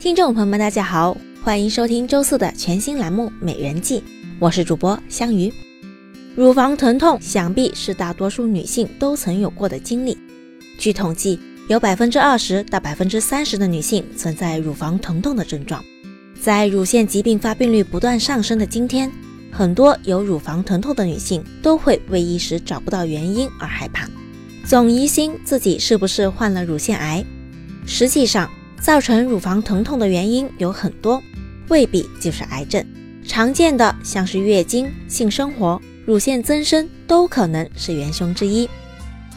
听众朋友们，大家好，欢迎收听周四的全新栏目《美人计》，我是主播香鱼。乳房疼痛想必是大多数女性都曾有过的经历。据统计，有百分之二十到百分之三十的女性存在乳房疼痛的症状。在乳腺疾病发病率不断上升的今天，很多有乳房疼痛的女性都会为一时找不到原因而害怕，总疑心自己是不是患了乳腺癌。实际上，造成乳房疼痛的原因有很多，未必就是癌症。常见的像是月经、性生活、乳腺增生都可能是元凶之一。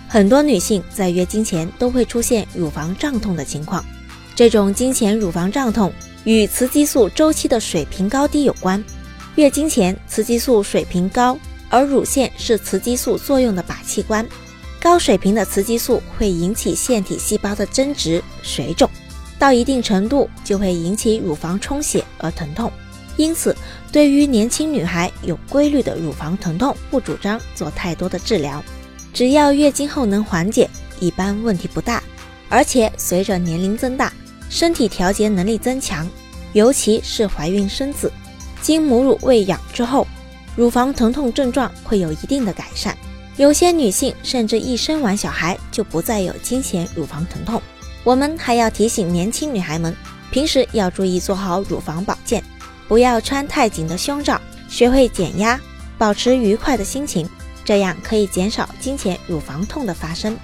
很多女性在月经前都会出现乳房胀痛的情况，这种经前乳房胀痛与雌激素周期的水平高低有关。月经前雌激素水平高，而乳腺是雌激素作用的靶器官，高水平的雌激素会引起腺体细胞的增殖、水肿。到一定程度就会引起乳房充血而疼痛，因此对于年轻女孩有规律的乳房疼痛，不主张做太多的治疗。只要月经后能缓解，一般问题不大。而且随着年龄增大，身体调节能力增强，尤其是怀孕生子、经母乳喂养之后，乳房疼痛症状会有一定的改善。有些女性甚至一生完小孩就不再有经前乳房疼痛。我们还要提醒年轻女孩们，平时要注意做好乳房保健，不要穿太紧的胸罩，学会减压，保持愉快的心情，这样可以减少经前乳房痛的发生。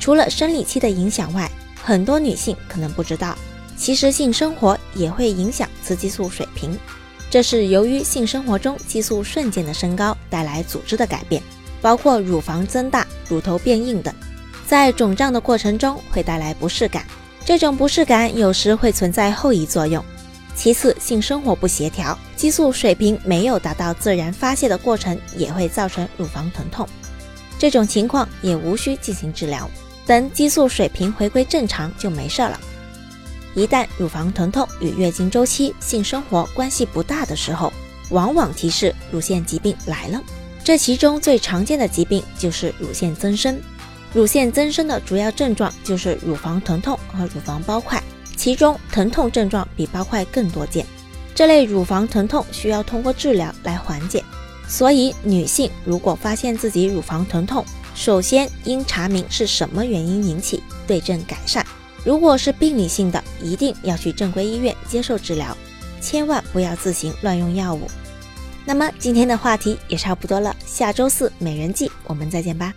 除了生理期的影响外，很多女性可能不知道，其实性生活也会影响雌激素水平，这是由于性生活中激素瞬间的升高带来组织的改变，包括乳房增大、乳头变硬等。在肿胀的过程中会带来不适感，这种不适感有时会存在后遗作用。其次，性生活不协调，激素水平没有达到自然发泄的过程，也会造成乳房疼痛。这种情况也无需进行治疗，等激素水平回归正常就没事了。一旦乳房疼痛与月经周期、性生活关系不大的时候，往往提示乳腺疾病来了。这其中最常见的疾病就是乳腺增生。乳腺增生的主要症状就是乳房疼痛和乳房包块，其中疼痛症状比包块更多见。这类乳房疼痛需要通过治疗来缓解，所以女性如果发现自己乳房疼痛，首先应查明是什么原因引起，对症改善。如果是病理性的，一定要去正规医院接受治疗，千万不要自行乱用药物。那么今天的话题也差不多了，下周四美人计，我们再见吧。